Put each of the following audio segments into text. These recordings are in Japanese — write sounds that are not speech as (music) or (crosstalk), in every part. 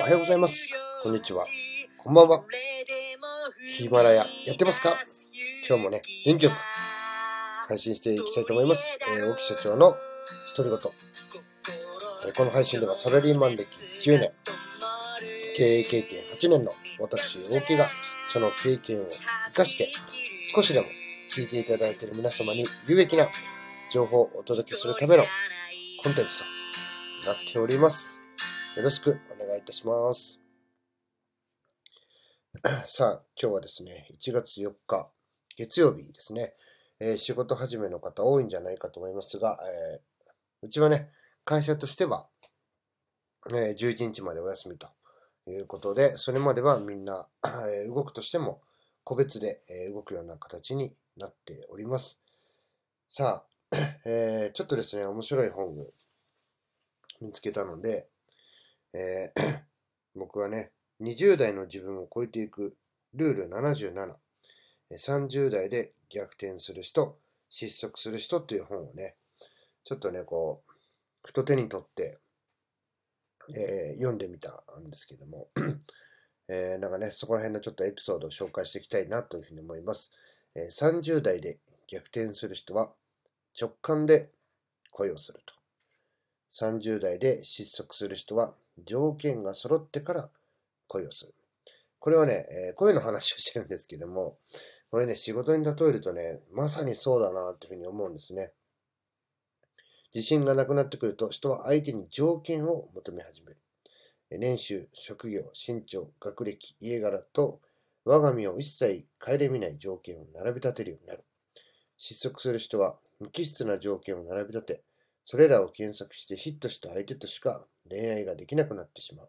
おはようございます。こんにちは。こんばんは。ヒマラヤやってますか？今日もね、元気よく配信していきたいと思います。えー、大木社長の独り言。えーこの配信ではサラリーマン歴9年、経営経験8年の私、大木がその経験を生かして少しでも聞いていただいている皆様に有益な情報をお届けするためのコンテンツとなっております。よろしくお願いいたします。(clears throat) さあ、今日はですね、1月4日、月曜日ですね、えー仕事始めの方多いんじゃないかと思いますが、えーうちはね、会社としては、えー11日までお休みということで、それまではみんな、え動くとしても個別で、え動くような形になっております。さあ、えーちょっとですね、面白い本を見つけたので、えー (coughs) 僕はね、20代の自分を超えていくルール77、30代で逆転する人、失速する人という本をね、ちょっとね、こう、ふと手に取って、えー読んでみたんですけども、(coughs) えーなんかね、そこら辺のちょっとエピソードを紹介していきたいなというふうに思います。えー30代で逆転する人は直感で恋をすると。30代で失速する人は条件が揃ってから恋をする。これはね、えー恋の話をしてるんですけども、これね、仕事に例えるとね、まさにそうだなっていうふうに思うんですね。自信がなくなってくると、人は相手に条件を求め始める。年収、職業、身長、学歴、家柄と、我が身を一切顧みない条件を並び立てるようになる。失速する人は無機質な条件を並び立て、それらを検索してヒットした相手としか恋愛ができなくなってしまう。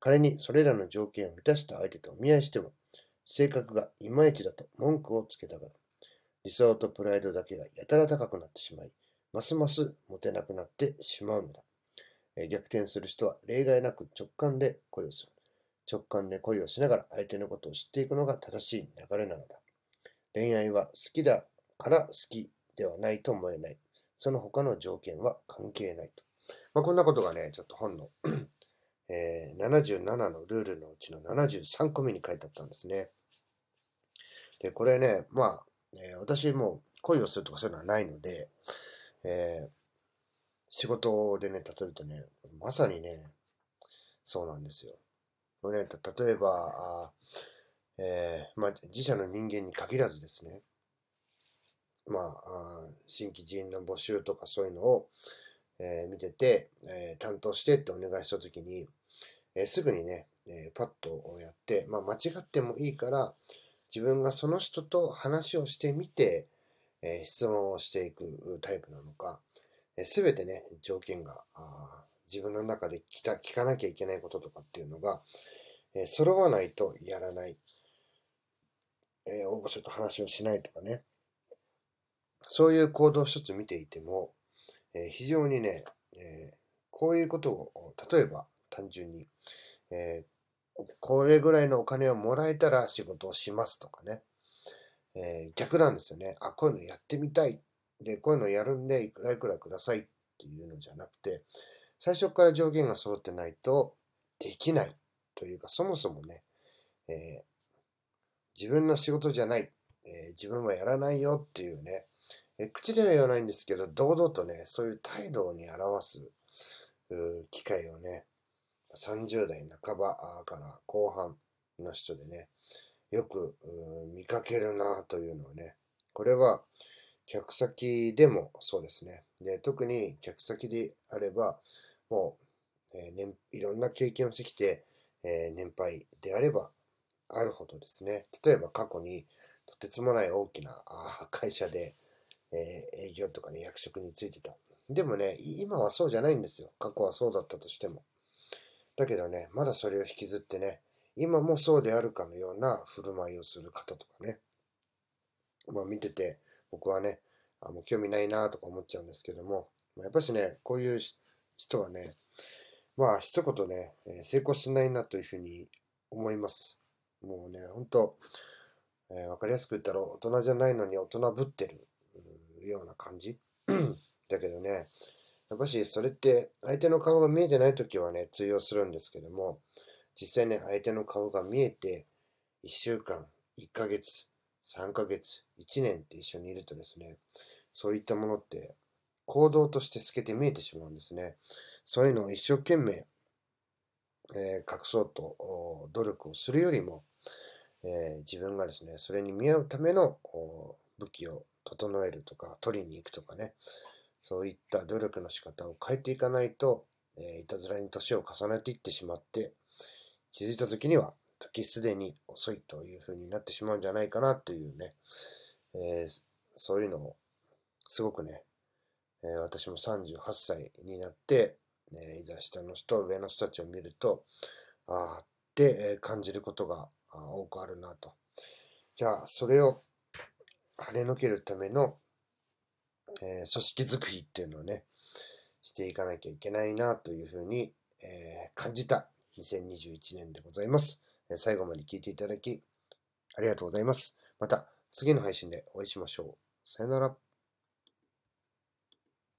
仮にそれらの条件を満たした相手とお見合いしても、性格がいまいちだと文句をつけたがる。理想とプライドだけがやたら高くなってしまい、ますますモテなくなってしまうのだ。逆転する人は例外なく直感で恋をする。直感で恋をしながら相手のことを知っていくのが正しい流れなのだ。恋愛は好きだから好きではないと思えない。その他の条件は関係ないと。まあ、こんなことがね、ちょっと本の、(clears throat) えー77のルールのうちの73個目に書いてあったんですね。で、これね、まあ、えー私も恋をするとかそういうのはないので、えー仕事でね、例えるとね、まさにね、そうなんですよ。これね、例えば、あえーまあ、自社の人間に限らずですね、まあ、新規人員の募集とかそういうのを、えー見てて、えー担当してってお願いしたときに、えーすぐにね、えーパッとやって、まあ、間違ってもいいから、自分がその人と話をしてみて、え質問をしていくタイプなのか、すべてね、条件が自分の中で聞た聞かなきゃいけないこととかっていうのが、え揃わないとやらない、えー、応募者と話をしないとかね、そういう行動一つ見ていても、えー非常にね、えーこういうことを、例えば単純に、えーこれぐらいのお金をもらえたら仕事をしますとかね、え逆なんですよね。あ、こういうのやってみたい。で、こういうのやるんで、いくらいくらくださいっていうのじゃなくて、最初から条件が揃ってないとできないというか、そもそもね、え自分の仕事じゃない、え自分はやらないよっていうね、え口では言わないんですけど、堂々とね、そういう態度に表す機会をね、30代半ばから後半の人でね、よく見かけるなというのをね、これは客先でもそうですね。で特に客先であれば、もう、えー年いろんな経験をしてきて、えー年配であればあるほどですね、例えば過去にとてつもない大きな会社で、え営業とかね、役職についてた。でもね、今はそうじゃないんですよ。過去はそうだったとしても。だけどね、まだそれを引きずってね、今もそうであるかのような振る舞いをする方とかね、まあ見てて、僕はね、あもう興味ないなとか思っちゃうんですけども、やっぱしね、こういう人はね、まあ一言ね、え成功しないなというふうに思います。もうね、ほんと、えーわかりやすく言ったら大人じゃないのに大人ぶってるうーような感じ？(clears throat) だけどね、やっぱしそれって相手の顔が見えてない時はね、通用するんですけども、実際ね、相手の顔が見えて、1週間、1ヶ月、3ヶ月、1年って一緒にいるとですね、そういったものって行動として透けて見えてしまうんですね。そういうのを一生懸命、えー、隠そうと努力をするよりも、えー、自分がですね、それに見合うための武器を整えるとか、取りに行くとかね、そういった努力の仕方を変えていかないと、えー、いたずらに年を重ねていってしまって、気づいた時には時すでに遅いという風になってしまうんじゃないかなというね、えー、そういうのをすごくね、えー、私も38歳になって、ね、いざ下の人、上の人たちを見ると、ああって感じることが多くあるなと。じゃあ、それを跳ねのけるための、えー、組織づくりっていうのをね、していかなきゃいけないなというふうに、えー、感じた2021年でございます。最後まで聞いていただき、ありがとうございます。また次の配信でお会いしましょう。さよなら。